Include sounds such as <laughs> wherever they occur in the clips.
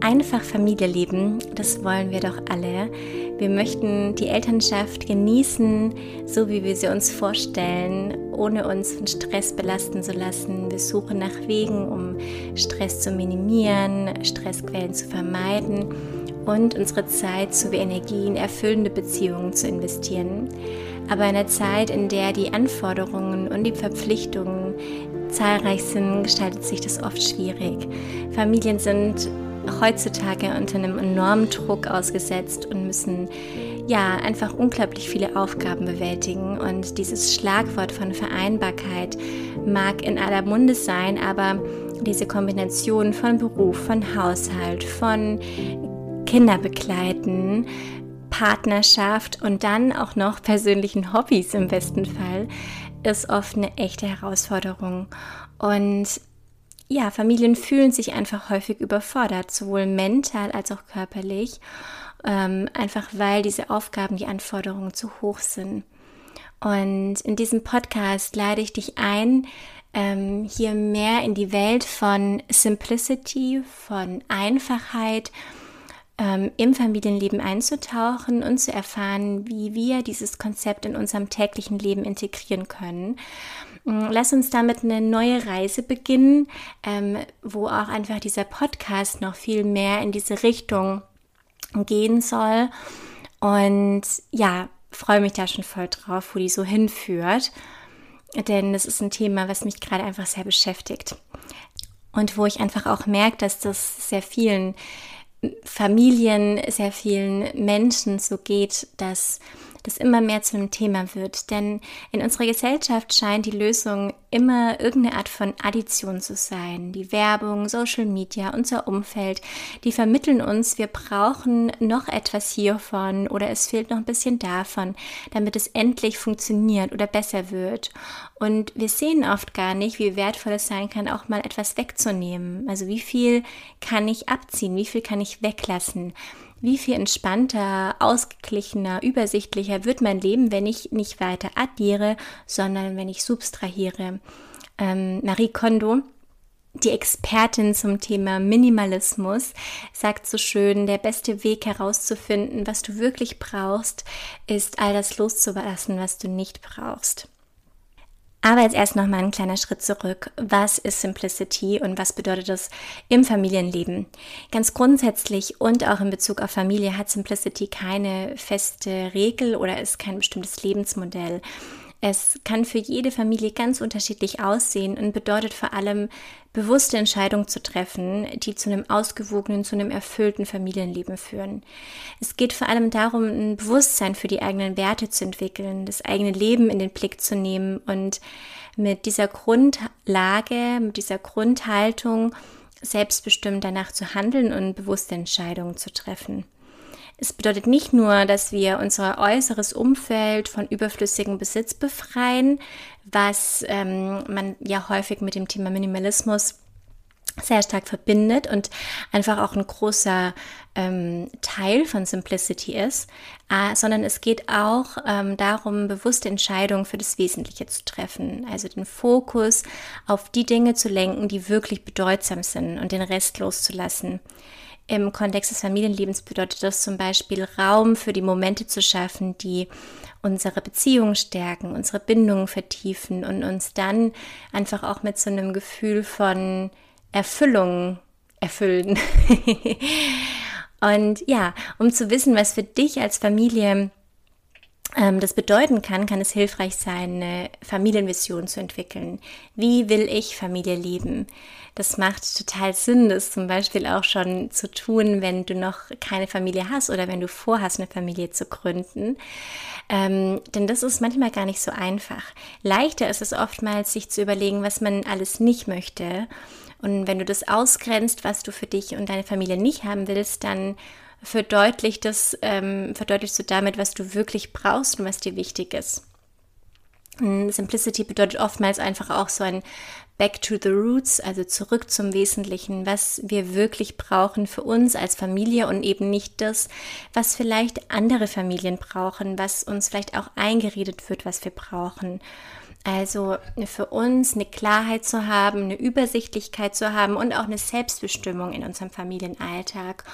Einfach Familie leben, das wollen wir doch alle. Wir möchten die Elternschaft genießen, so wie wir sie uns vorstellen, ohne uns von Stress belasten zu lassen. Wir suchen nach Wegen, um Stress zu minimieren, Stressquellen zu vermeiden und unsere Zeit sowie Energie in erfüllende Beziehungen zu investieren. Aber in einer Zeit, in der die Anforderungen und die Verpflichtungen zahlreich sind, gestaltet sich das oft schwierig. Familien sind heutzutage unter einem enormen Druck ausgesetzt und müssen ja einfach unglaublich viele Aufgaben bewältigen. Und dieses Schlagwort von Vereinbarkeit mag in aller Munde sein, aber diese Kombination von Beruf, von Haushalt, von Kinderbegleiten, Partnerschaft und dann auch noch persönlichen Hobbys im besten Fall ist oft eine echte Herausforderung. Und ja, Familien fühlen sich einfach häufig überfordert, sowohl mental als auch körperlich, ähm, einfach weil diese Aufgaben, die Anforderungen zu hoch sind. Und in diesem Podcast lade ich dich ein, ähm, hier mehr in die Welt von Simplicity, von Einfachheit ähm, im Familienleben einzutauchen und zu erfahren, wie wir dieses Konzept in unserem täglichen Leben integrieren können. Mm, lass uns damit eine neue Reise beginnen, ähm, wo auch einfach dieser Podcast noch viel mehr in diese Richtung gehen soll. Und ja, freue mich da schon voll drauf, wo die so hinführt. Denn das ist ein Thema, was mich gerade einfach sehr beschäftigt. Und wo ich einfach auch merke, dass das sehr vielen Familien, sehr vielen Menschen so geht, dass das immer mehr zu einem Thema wird. Denn in unserer Gesellschaft scheint die Lösung immer irgendeine Art von Addition zu sein. Die Werbung, Social Media, unser Umfeld, die vermitteln uns, wir brauchen noch etwas hiervon oder es fehlt noch ein bisschen davon, damit es endlich funktioniert oder besser wird. Und wir sehen oft gar nicht, wie wertvoll es sein kann, auch mal etwas wegzunehmen. Also wie viel kann ich abziehen, wie viel kann ich weglassen wie viel entspannter, ausgeglichener, übersichtlicher wird mein Leben, wenn ich nicht weiter addiere, sondern wenn ich substrahiere. Ähm, Marie Kondo, die Expertin zum Thema Minimalismus sagt so schön, der beste Weg herauszufinden, was du wirklich brauchst, ist all das loszulassen, was du nicht brauchst. Aber jetzt erst noch mal ein kleiner Schritt zurück. Was ist Simplicity und was bedeutet das im Familienleben? Ganz grundsätzlich und auch in Bezug auf Familie hat Simplicity keine feste Regel oder ist kein bestimmtes Lebensmodell. Es kann für jede Familie ganz unterschiedlich aussehen und bedeutet vor allem, bewusste Entscheidungen zu treffen, die zu einem ausgewogenen, zu einem erfüllten Familienleben führen. Es geht vor allem darum, ein Bewusstsein für die eigenen Werte zu entwickeln, das eigene Leben in den Blick zu nehmen und mit dieser Grundlage, mit dieser Grundhaltung selbstbestimmt danach zu handeln und bewusste Entscheidungen zu treffen. Es bedeutet nicht nur, dass wir unser äußeres Umfeld von überflüssigem Besitz befreien, was ähm, man ja häufig mit dem Thema Minimalismus sehr stark verbindet und einfach auch ein großer ähm, Teil von Simplicity ist, äh, sondern es geht auch ähm, darum, bewusste Entscheidungen für das Wesentliche zu treffen, also den Fokus auf die Dinge zu lenken, die wirklich bedeutsam sind und den Rest loszulassen. Im Kontext des Familienlebens bedeutet das zum Beispiel Raum für die Momente zu schaffen, die unsere Beziehung stärken, unsere Bindungen vertiefen und uns dann einfach auch mit so einem Gefühl von Erfüllung erfüllen. <laughs> und ja, um zu wissen, was für dich als Familie das bedeuten kann, kann es hilfreich sein, eine Familienvision zu entwickeln. Wie will ich Familie leben? Das macht total Sinn, das zum Beispiel auch schon zu tun, wenn du noch keine Familie hast oder wenn du vorhast, eine Familie zu gründen. Ähm, denn das ist manchmal gar nicht so einfach. Leichter ist es oftmals, sich zu überlegen, was man alles nicht möchte. Und wenn du das ausgrenzt, was du für dich und deine Familie nicht haben willst, dann verdeutlicht das, ähm, verdeutlichst du damit, was du wirklich brauchst und was dir wichtig ist. Simplicity bedeutet oftmals einfach auch so ein Back to the Roots, also zurück zum Wesentlichen, was wir wirklich brauchen für uns als Familie und eben nicht das, was vielleicht andere Familien brauchen, was uns vielleicht auch eingeredet wird, was wir brauchen. Also für uns eine Klarheit zu haben, eine Übersichtlichkeit zu haben und auch eine Selbstbestimmung in unserem Familienalltag.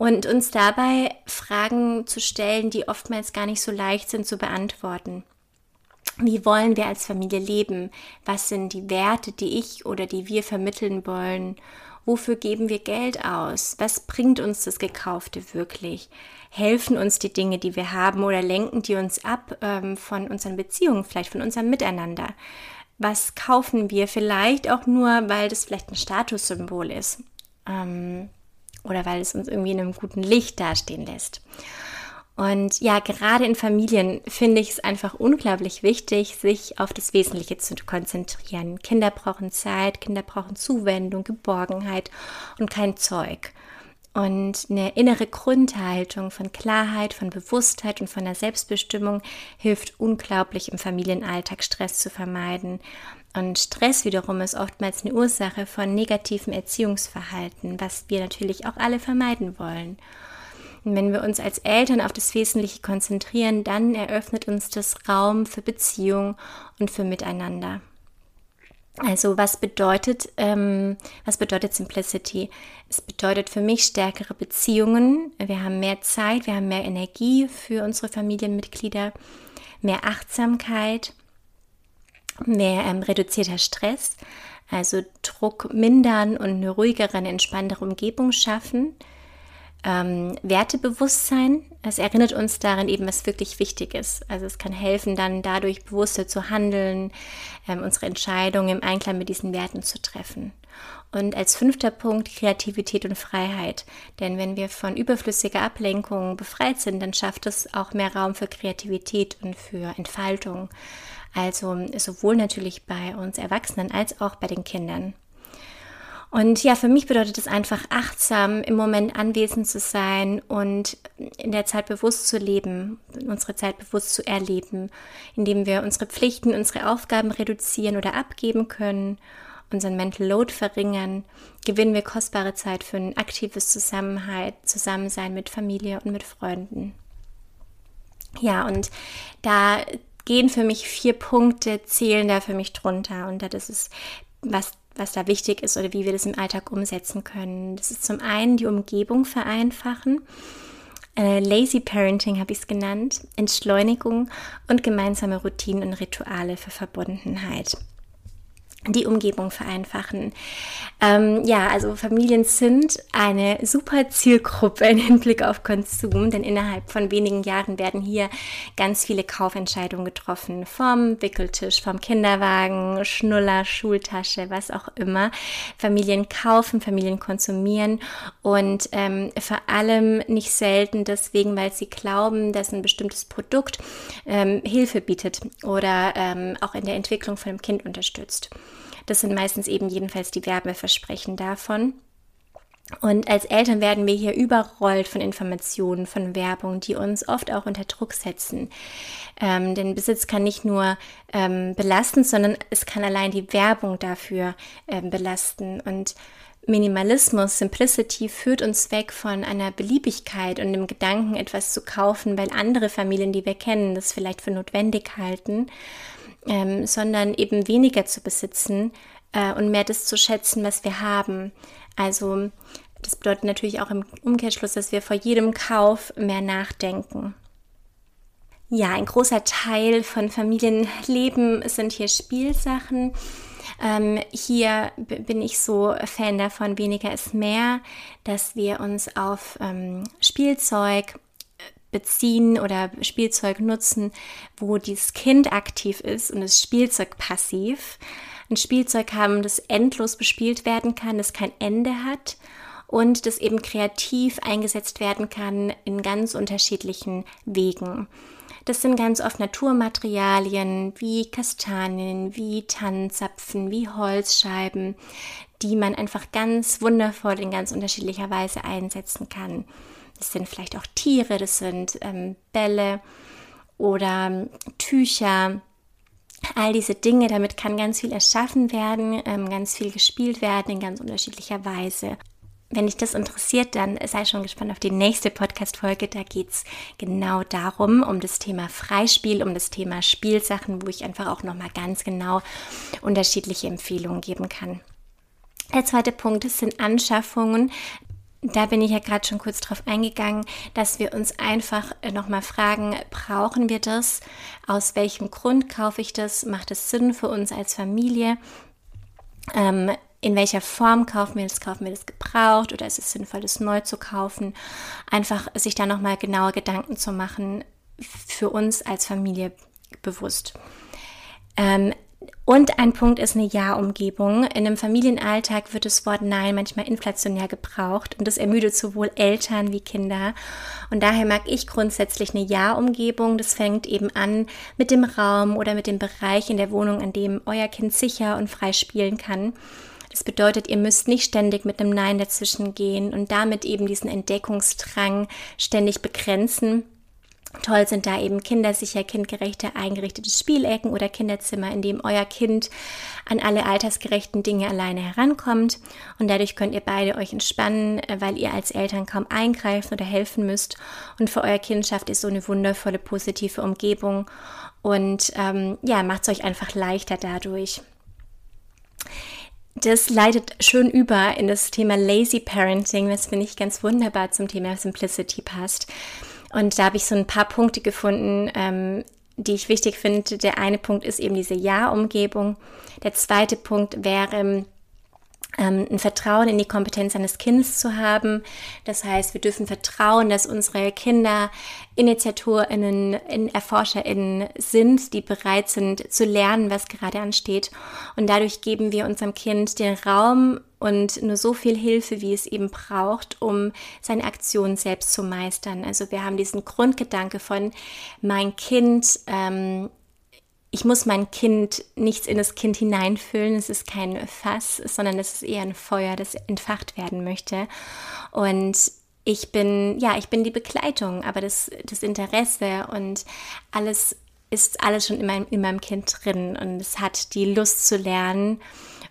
Und uns dabei Fragen zu stellen, die oftmals gar nicht so leicht sind zu beantworten. Wie wollen wir als Familie leben? Was sind die Werte, die ich oder die wir vermitteln wollen? Wofür geben wir Geld aus? Was bringt uns das Gekaufte wirklich? Helfen uns die Dinge, die wir haben oder lenken die uns ab ähm, von unseren Beziehungen, vielleicht von unserem Miteinander? Was kaufen wir vielleicht auch nur, weil das vielleicht ein Statussymbol ist? Ähm, oder weil es uns irgendwie in einem guten Licht dastehen lässt. Und ja, gerade in Familien finde ich es einfach unglaublich wichtig, sich auf das Wesentliche zu konzentrieren. Kinder brauchen Zeit, Kinder brauchen Zuwendung, Geborgenheit und kein Zeug. Und eine innere Grundhaltung von Klarheit, von Bewusstheit und von der Selbstbestimmung hilft unglaublich im Familienalltag Stress zu vermeiden. Und Stress wiederum ist oftmals eine Ursache von negativem Erziehungsverhalten, was wir natürlich auch alle vermeiden wollen. Und wenn wir uns als Eltern auf das Wesentliche konzentrieren, dann eröffnet uns das Raum für Beziehung und für Miteinander. Also was bedeutet, ähm, was bedeutet Simplicity? Es bedeutet für mich stärkere Beziehungen. Wir haben mehr Zeit, wir haben mehr Energie für unsere Familienmitglieder, mehr Achtsamkeit, mehr ähm, reduzierter Stress, also Druck mindern und eine ruhigere, eine entspanntere Umgebung schaffen ähm, Wertebewusstsein. Es erinnert uns daran eben, was wirklich wichtig ist. Also es kann helfen, dann dadurch bewusster zu handeln, ähm, unsere Entscheidungen im Einklang mit diesen Werten zu treffen. Und als fünfter Punkt Kreativität und Freiheit. Denn wenn wir von überflüssiger Ablenkung befreit sind, dann schafft es auch mehr Raum für Kreativität und für Entfaltung. Also sowohl natürlich bei uns Erwachsenen als auch bei den Kindern. Und ja, für mich bedeutet es einfach achtsam im Moment anwesend zu sein und in der Zeit bewusst zu leben, unsere Zeit bewusst zu erleben, indem wir unsere Pflichten, unsere Aufgaben reduzieren oder abgeben können, unseren Mental Load verringern, gewinnen wir kostbare Zeit für ein aktives Zusammenhalt, Zusammensein mit Familie und mit Freunden. Ja, und da gehen für mich vier Punkte, zählen da für mich drunter. Und das ist, was was da wichtig ist oder wie wir das im Alltag umsetzen können. Das ist zum einen die Umgebung vereinfachen. Äh, Lazy Parenting habe ich es genannt, Entschleunigung und gemeinsame Routinen und Rituale für Verbundenheit die Umgebung vereinfachen. Ähm, ja, also Familien sind eine super Zielgruppe im Hinblick auf Konsum, denn innerhalb von wenigen Jahren werden hier ganz viele Kaufentscheidungen getroffen. Vom Wickeltisch, vom Kinderwagen, Schnuller, Schultasche, was auch immer. Familien kaufen, Familien konsumieren und ähm, vor allem nicht selten deswegen, weil sie glauben, dass ein bestimmtes Produkt ähm, Hilfe bietet oder ähm, auch in der Entwicklung von dem Kind unterstützt. Das sind meistens eben jedenfalls die Werbeversprechen davon. Und als Eltern werden wir hier überrollt von Informationen, von Werbung, die uns oft auch unter Druck setzen. Ähm, denn Besitz kann nicht nur ähm, belasten, sondern es kann allein die Werbung dafür ähm, belasten. Und Minimalismus, Simplicity führt uns weg von einer Beliebigkeit und dem Gedanken, etwas zu kaufen, weil andere Familien, die wir kennen, das vielleicht für notwendig halten ähm, sondern eben weniger zu besitzen äh, und mehr das zu schätzen, was wir haben. Also das bedeutet natürlich auch im Umkehrschluss, dass wir vor jedem Kauf mehr nachdenken. Ja, ein großer Teil von Familienleben sind hier Spielsachen. Ähm, hier bin ich so Fan davon, weniger ist mehr, dass wir uns auf ähm, Spielzeug beziehen oder Spielzeug nutzen, wo dieses Kind aktiv ist und das Spielzeug passiv. Ein Spielzeug haben, das endlos bespielt werden kann, das kein Ende hat und das eben kreativ eingesetzt werden kann in ganz unterschiedlichen Wegen. Das sind ganz oft Naturmaterialien wie Kastanien, wie Tannenzapfen, wie Holzscheiben, die man einfach ganz wundervoll in ganz unterschiedlicher Weise einsetzen kann. Das sind vielleicht auch Tiere, das sind ähm, Bälle oder ähm, Tücher. All diese Dinge, damit kann ganz viel erschaffen werden, ähm, ganz viel gespielt werden in ganz unterschiedlicher Weise. wenn dich das interessiert, dann sei schon gespannt auf die nächste Podcast-Folge. Da geht es genau darum, um das Thema Freispiel, um das Thema Spielsachen, wo ich einfach auch nochmal ganz genau unterschiedliche Empfehlungen geben kann. Der zweite Punkt sind Anschaffungen. Da bin ich ja gerade schon kurz drauf eingegangen, dass wir uns einfach nochmal fragen, brauchen wir das? Aus welchem Grund kaufe ich das? Macht es Sinn für uns als Familie? Ähm, in welcher Form kaufen wir das? Kaufen wir das gebraucht oder ist es sinnvoll, das neu zu kaufen? Einfach sich da nochmal genauer Gedanken zu machen, für uns als Familie bewusst. Ähm, und ein Punkt ist eine Ja-Umgebung. In einem Familienalltag wird das Wort Nein manchmal inflationär gebraucht und das ermüdet sowohl Eltern wie Kinder. Und daher mag ich grundsätzlich eine Ja-Umgebung. Das fängt eben an mit dem Raum oder mit dem Bereich in der Wohnung, an dem euer Kind sicher und frei spielen kann. Das bedeutet, ihr müsst nicht ständig mit einem Nein dazwischen gehen und damit eben diesen Entdeckungsdrang ständig begrenzen. Toll sind da eben kindersicher, kindgerechte, eingerichtete Spielecken oder Kinderzimmer, in dem euer Kind an alle altersgerechten Dinge alleine herankommt. Und dadurch könnt ihr beide euch entspannen, weil ihr als Eltern kaum eingreifen oder helfen müsst. Und für euer Kind schafft ihr so eine wundervolle, positive Umgebung und ähm, ja, macht es euch einfach leichter dadurch. Das leitet schön über in das Thema Lazy Parenting, was finde ich ganz wunderbar zum Thema Simplicity passt. Und da habe ich so ein paar Punkte gefunden, ähm, die ich wichtig finde. Der eine Punkt ist eben diese Ja-Umgebung. Der zweite Punkt wäre, ähm, ein Vertrauen in die Kompetenz eines Kindes zu haben. Das heißt, wir dürfen vertrauen, dass unsere Kinder InitiatorInnen, ErforscherInnen sind, die bereit sind zu lernen, was gerade ansteht. Und dadurch geben wir unserem Kind den Raum und nur so viel Hilfe, wie es eben braucht, um seine Aktion selbst zu meistern. Also wir haben diesen Grundgedanke von mein Kind ähm, ich muss mein Kind nichts in das Kind hineinfüllen. Es ist kein Fass, sondern es ist eher ein Feuer, das entfacht werden möchte. Und ich bin, ja, ich bin die Begleitung, aber das, das Interesse und alles ist alles schon in meinem, in meinem Kind drin und es hat die Lust zu lernen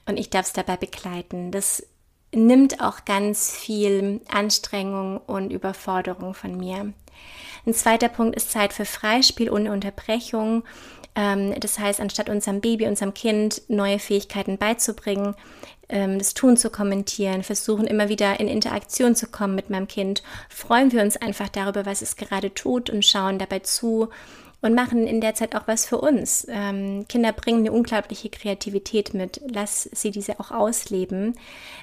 und ich darf es dabei begleiten. Das nimmt auch ganz viel Anstrengung und Überforderung von mir. Ein zweiter Punkt ist Zeit für Freispiel ohne Unterbrechung. Ähm, das heißt, anstatt unserem Baby, unserem Kind neue Fähigkeiten beizubringen, ähm, das Tun zu kommentieren, versuchen immer wieder in Interaktion zu kommen mit meinem Kind, freuen wir uns einfach darüber, was es gerade tut und schauen dabei zu und machen in der Zeit auch was für uns. Ähm, Kinder bringen eine unglaubliche Kreativität mit. Lass sie diese auch ausleben.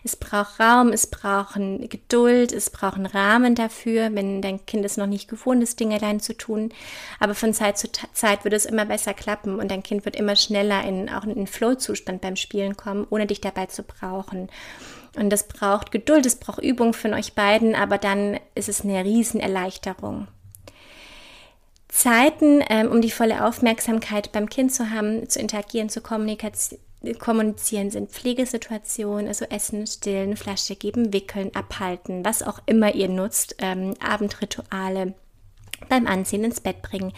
Es braucht Raum, es braucht Geduld, es braucht einen Rahmen dafür, wenn dein Kind es noch nicht gewohnt ist, Dinge allein zu tun. Aber von Zeit zu Zeit wird es immer besser klappen und dein Kind wird immer schneller in auch in den Flow-Zustand beim Spielen kommen, ohne dich dabei zu brauchen. Und das braucht Geduld, es braucht Übung von euch beiden, aber dann ist es eine Riesenerleichterung. Zeiten, ähm, um die volle Aufmerksamkeit beim Kind zu haben, zu interagieren, zu kommunizieren, sind Pflegesituationen, also Essen, Stillen, Flasche geben, Wickeln, Abhalten, was auch immer ihr nutzt, ähm, Abendrituale beim Anziehen ins Bett bringen.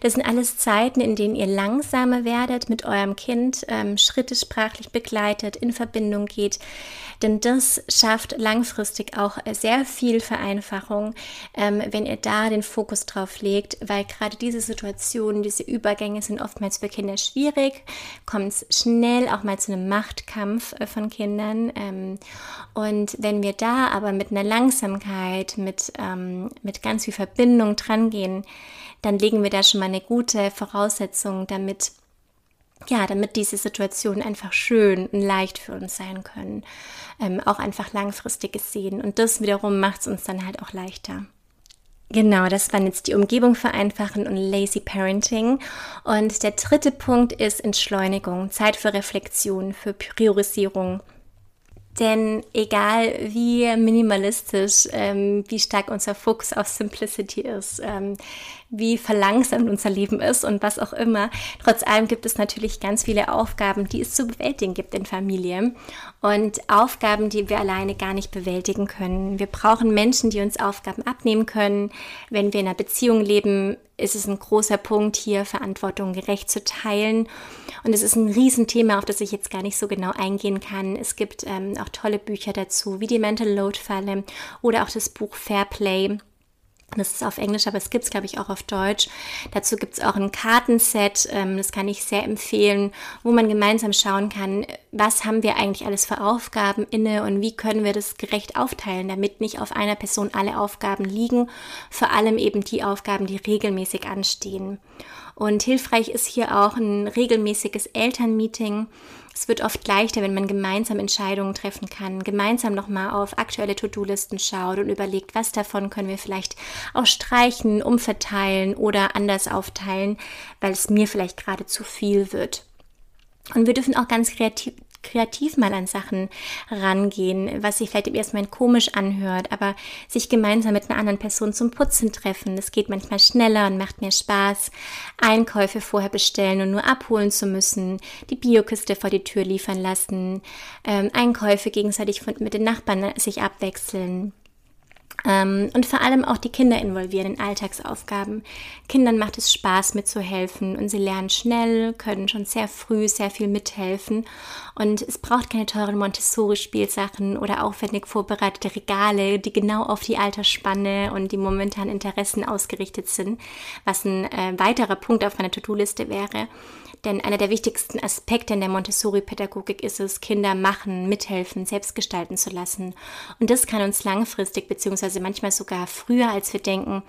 Das sind alles Zeiten, in denen ihr langsamer werdet mit eurem Kind, ähm, Schritte sprachlich begleitet, in Verbindung geht. Denn das schafft langfristig auch sehr viel Vereinfachung, ähm, wenn ihr da den Fokus drauf legt, weil gerade diese Situationen, diese Übergänge sind oftmals für Kinder schwierig, kommt es schnell auch mal zu einem Machtkampf äh, von Kindern. Ähm, und wenn wir da aber mit einer Langsamkeit, mit, ähm, mit ganz viel Verbindung dran gehen, dann legen wir da schon mal eine gute Voraussetzung, damit ja, damit diese Situationen einfach schön und leicht für uns sein können, ähm, auch einfach langfristig gesehen. Und das wiederum macht es uns dann halt auch leichter. Genau, das waren jetzt die Umgebung vereinfachen und Lazy Parenting. Und der dritte Punkt ist Entschleunigung, Zeit für Reflexion, für Priorisierung denn egal wie minimalistisch, ähm, wie stark unser Fokus auf Simplicity ist, ähm, wie verlangsamt unser Leben ist und was auch immer. Trotz allem gibt es natürlich ganz viele Aufgaben, die es zu bewältigen gibt in Familien und Aufgaben, die wir alleine gar nicht bewältigen können. Wir brauchen Menschen, die uns Aufgaben abnehmen können. Wenn wir in einer Beziehung leben, ist es ein großer Punkt, hier Verantwortung gerecht zu teilen. Und es ist ein Riesenthema, auf das ich jetzt gar nicht so genau eingehen kann. Es gibt ähm, auch tolle Bücher dazu, wie die Mental Load Falle oder auch das Buch Fair Play das ist auf Englisch, aber es gibt es, glaube ich, auch auf Deutsch. Dazu gibt es auch ein Kartenset, ähm, das kann ich sehr empfehlen, wo man gemeinsam schauen kann, was haben wir eigentlich alles für Aufgaben inne und wie können wir das gerecht aufteilen, damit nicht auf einer Person alle Aufgaben liegen, vor allem eben die Aufgaben, die regelmäßig anstehen. Und hilfreich ist hier auch ein regelmäßiges Elternmeeting es wird oft leichter, wenn man gemeinsam Entscheidungen treffen kann, gemeinsam nochmal auf aktuelle To-Do-Listen schaut und überlegt, was davon können wir vielleicht auch streichen, umverteilen oder anders aufteilen, weil es mir vielleicht gerade zu viel wird. Und wir dürfen auch ganz kreativ, kreativ mal an Sachen rangehen, was sich vielleicht im ersten Moment komisch anhört, aber sich gemeinsam mit einer anderen Person zum Putzen treffen. Das geht manchmal schneller und macht mehr Spaß. Einkäufe vorher bestellen und nur abholen zu müssen, die Biokiste vor die Tür liefern lassen, ähm, Einkäufe gegenseitig von, mit den Nachbarn sich abwechseln. Ähm, und vor allem auch die Kinder involvieren in Alltagsaufgaben. Kindern macht es Spaß mitzuhelfen und sie lernen schnell, können schon sehr früh sehr viel mithelfen. Und es braucht keine teuren Montessori-Spielsachen oder aufwendig vorbereitete Regale, die genau auf die Altersspanne und die momentanen Interessen ausgerichtet sind, was ein äh, weiterer Punkt auf meiner To-Do-Liste wäre. Denn einer der wichtigsten Aspekte in der Montessori-Pädagogik ist es, Kinder machen, mithelfen, selbst gestalten zu lassen. Und das kann uns langfristig, beziehungsweise manchmal sogar früher, als wir denken,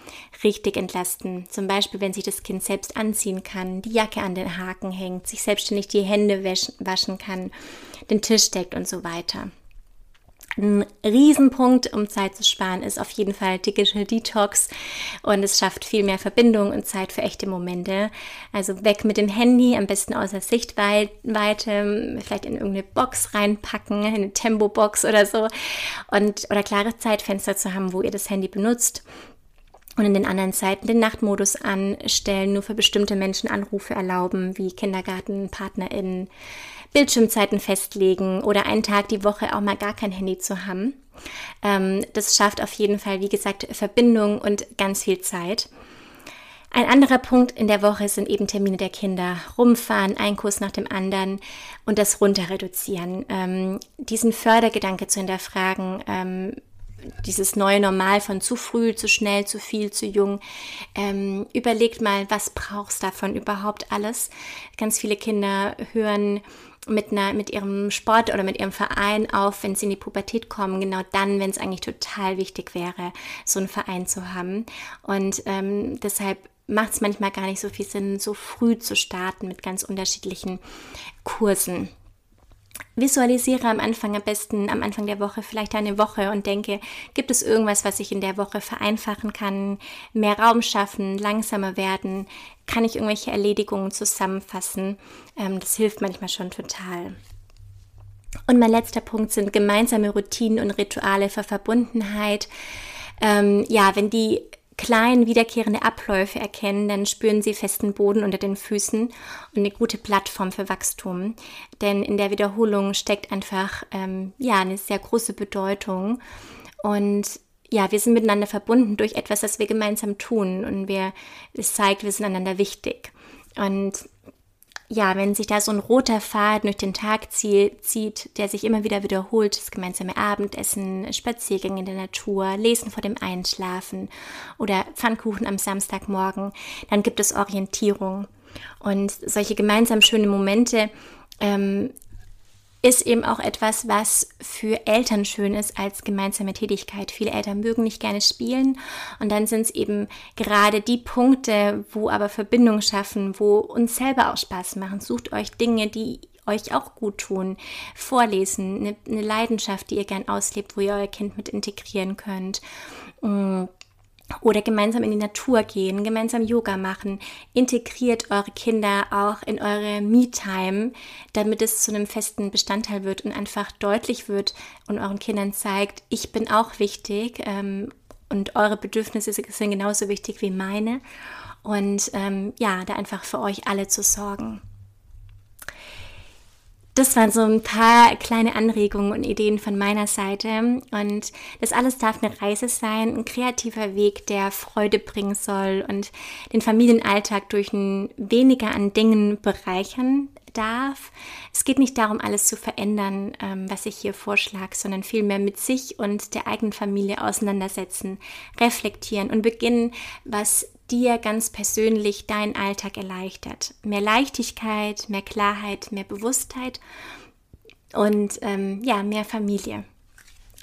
richtig entlasten. Zum Beispiel, wenn sich das Kind selbst anziehen kann, die Jacke an den Haken hängt, sich selbstständig die Hände waschen kann, den Tisch deckt und so weiter. Ein Riesenpunkt, um Zeit zu sparen, ist auf jeden Fall Digital Detox. Und es schafft viel mehr Verbindung und Zeit für echte Momente. Also weg mit dem Handy, am besten außer Sichtweite, vielleicht in irgendeine Box reinpacken, in eine Tempo-Box oder so. Und oder klare Zeitfenster zu haben, wo ihr das Handy benutzt und in den anderen Zeiten den Nachtmodus anstellen, nur für bestimmte Menschen Anrufe erlauben, wie Kindergarten, PartnerInnen, Bildschirmzeiten festlegen oder einen Tag die Woche auch mal gar kein Handy zu haben. Ähm, das schafft auf jeden Fall, wie gesagt, Verbindung und ganz viel Zeit. Ein anderer Punkt in der Woche sind eben Termine der Kinder. Rumfahren, ein Kurs nach dem anderen und das runter reduzieren. Ähm, diesen Fördergedanke zu hinterfragen, ähm, dieses neue Normal von zu früh, zu schnell, zu viel, zu jung. Ähm, überlegt mal, was brauchst davon überhaupt alles? Ganz viele Kinder hören mit, einer, mit ihrem Sport oder mit ihrem Verein auf, wenn sie in die Pubertät kommen, genau dann, wenn es eigentlich total wichtig wäre, so einen Verein zu haben. Und ähm, deshalb macht es manchmal gar nicht so viel Sinn, so früh zu starten mit ganz unterschiedlichen Kursen. Visualisiere am Anfang am besten, am Anfang der Woche vielleicht eine Woche und denke, gibt es irgendwas, was ich in der Woche vereinfachen kann, mehr Raum schaffen, langsamer werden, kann ich irgendwelche Erledigungen zusammenfassen. Ähm, das hilft manchmal schon total. Und mein letzter Punkt sind gemeinsame Routinen und Rituale für Verbundenheit. Ähm, ja, wenn die kleinen wiederkehrende Abläufe erkennen, dann spüren sie festen Boden unter den Füßen und eine gute Plattform für Wachstum. Denn in der Wiederholung steckt einfach ähm, ja eine sehr große Bedeutung und ja, wir sind miteinander verbunden durch etwas, das wir gemeinsam tun und wir, es zeigt, wir sind einander wichtig. Und ja, wenn sich da so ein roter Faden durch den Tag zieht, der sich immer wieder wiederholt, das gemeinsame Abendessen, Spaziergänge in der Natur, Lesen vor dem Einschlafen oder Pfannkuchen am Samstagmorgen, dann gibt es Orientierung. Und solche gemeinsam schöne Momente ähm, ist eben auch etwas, was für Eltern schön ist als gemeinsame Tätigkeit. Viele Eltern mögen nicht gerne spielen und dann sind es eben gerade die Punkte, wo aber Verbindung schaffen, wo uns selber auch Spaß machen. Sucht euch Dinge, die euch auch gut tun. Vorlesen, eine, eine Leidenschaft, die ihr gern auslebt, wo ihr euer Kind mit integrieren könnt. Oder gemeinsam in die Natur gehen, gemeinsam Yoga machen. Integriert eure Kinder auch in eure Me-Time, damit es zu einem festen Bestandteil wird und einfach deutlich wird und euren Kindern zeigt, ich bin auch wichtig ähm, und eure Bedürfnisse sind genauso wichtig wie meine. und ähm, ja, da einfach für euch alle zu sorgen. Das waren so ein paar kleine Anregungen und Ideen von meiner Seite. Und das alles darf eine Reise sein, ein kreativer Weg, der Freude bringen soll und den Familienalltag durch ein weniger an Dingen bereichern darf. Es geht nicht darum, alles zu verändern, ähm, was ich hier vorschlage, sondern vielmehr mit sich und der eigenen Familie auseinandersetzen, reflektieren und beginnen, was dir ganz persönlich deinen Alltag erleichtert. Mehr Leichtigkeit, mehr Klarheit, mehr Bewusstheit und ähm, ja, mehr Familie.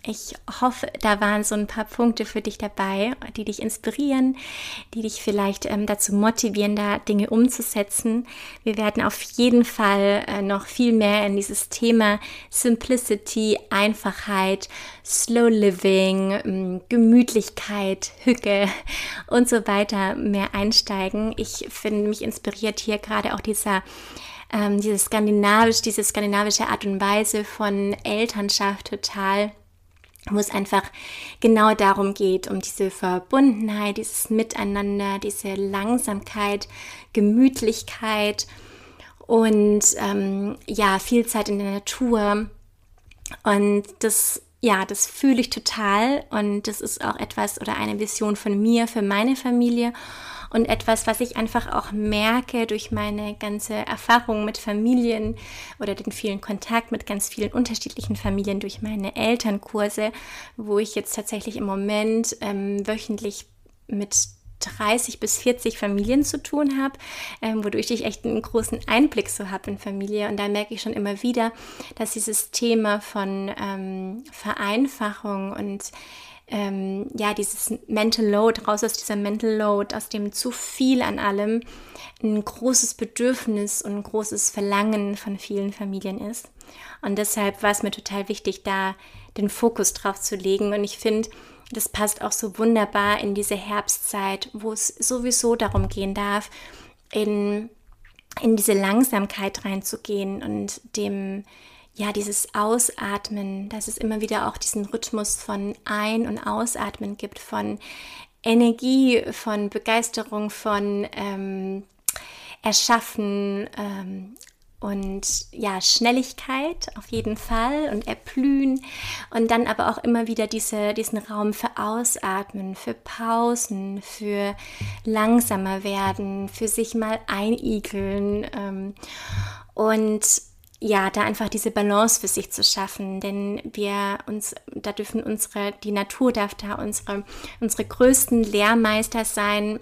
Ich hoffe, da waren so ein paar Punkte für dich dabei, die dich inspirieren, die dich vielleicht ähm, dazu motivieren, da Dinge umzusetzen. Wir werden auf jeden Fall äh, noch viel mehr in dieses Thema Simplicity, Einfachheit, Slow Living, ähm, Gemütlichkeit, Hücke und so weiter mehr einsteigen. Ich finde mich inspiriert hier gerade auch dieser ähm, diese skandinavisch, diese skandinavische Art und Weise von Elternschaft total wo es einfach genau darum geht, um diese Verbundenheit, dieses Miteinander, diese Langsamkeit, Gemütlichkeit und ähm, ja, viel Zeit in der Natur. Und das, ja, das fühle ich total und das ist auch etwas oder eine Vision von mir für meine Familie und etwas, was ich einfach auch merke durch meine ganze Erfahrung mit Familien oder den vielen Kontakt mit ganz vielen unterschiedlichen Familien durch meine Elternkurse, wo ich jetzt tatsächlich im Moment ähm, wöchentlich mit 30 bis 40 Familien zu tun habe, ähm, wodurch ich echt einen großen Einblick so habe in Familie. Und da merke ich schon immer wieder, dass dieses Thema von ähm, Vereinfachung und ähm, ja, dieses Mental Load, raus aus dieser Mental Load, aus dem zu viel an allem, ein großes Bedürfnis und ein großes Verlangen von vielen Familien ist. Und deshalb war es mir total wichtig, da den Fokus drauf zu legen. Und ich finde, das passt auch so wunderbar in diese Herbstzeit, wo es sowieso darum gehen darf, in, in diese Langsamkeit reinzugehen und dem ja, dieses Ausatmen, dass es immer wieder auch diesen Rhythmus von Ein- und Ausatmen gibt, von Energie, von Begeisterung, von ähm, Erschaffen ähm, und ja, Schnelligkeit auf jeden Fall und Erblühen. Und dann aber auch immer wieder diese, diesen Raum für Ausatmen, für Pausen, für langsamer werden, für sich mal einigeln ähm, und ja, da einfach diese Balance für sich zu schaffen, denn wir uns, da dürfen unsere, die Natur darf da unsere, unsere größten Lehrmeister sein,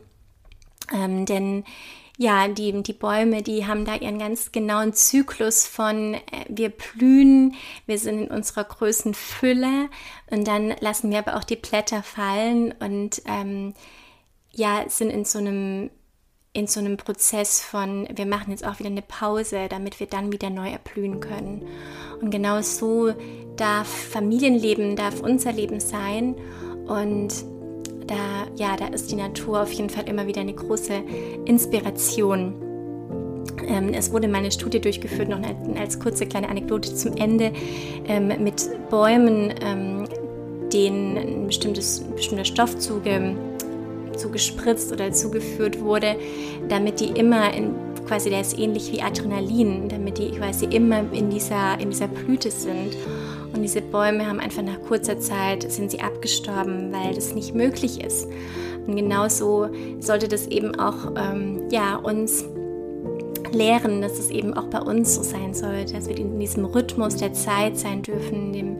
ähm, denn ja, die, die Bäume, die haben da ihren ganz genauen Zyklus von, äh, wir blühen, wir sind in unserer größten Fülle und dann lassen wir aber auch die Blätter fallen und ähm, ja, sind in so einem in so einem Prozess von, wir machen jetzt auch wieder eine Pause, damit wir dann wieder neu erblühen können. Und genau so darf Familienleben, darf unser Leben sein. Und da, ja, da ist die Natur auf jeden Fall immer wieder eine große Inspiration. Ähm, es wurde meine Studie durchgeführt, noch als kurze kleine Anekdote zum Ende, ähm, mit Bäumen, ähm, denen ein bestimmtes, bestimmter Stoff zuge zugespritzt oder zugeführt wurde, damit die immer in, quasi, der ist ähnlich wie Adrenalin, damit die quasi immer in dieser, in dieser Blüte sind. Und diese Bäume haben einfach nach kurzer Zeit, sind sie abgestorben, weil das nicht möglich ist. Und genauso sollte das eben auch ähm, ja, uns lehren, dass es eben auch bei uns so sein sollte, dass wir in diesem Rhythmus der Zeit sein dürfen, dem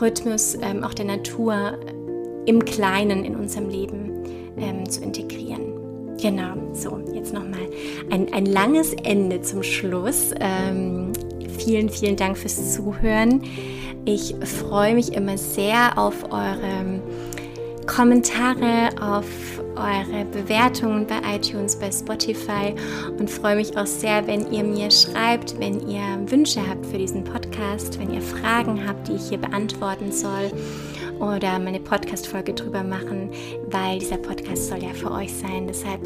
Rhythmus ähm, auch der Natur im Kleinen in unserem Leben ähm, zu integrieren. Genau, so, jetzt nochmal ein, ein langes Ende zum Schluss. Ähm, vielen, vielen Dank fürs Zuhören. Ich freue mich immer sehr auf eure Kommentare, auf eure Bewertungen bei iTunes, bei Spotify und freue mich auch sehr, wenn ihr mir schreibt, wenn ihr Wünsche habt für diesen Podcast, wenn ihr Fragen habt, die ich hier beantworten soll oder meine Podcast-Folge drüber machen, weil dieser Podcast soll ja für euch sein. Deshalb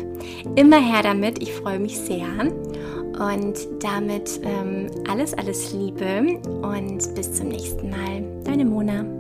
immer her damit. Ich freue mich sehr. Und damit ähm, alles, alles Liebe und bis zum nächsten Mal. Deine Mona.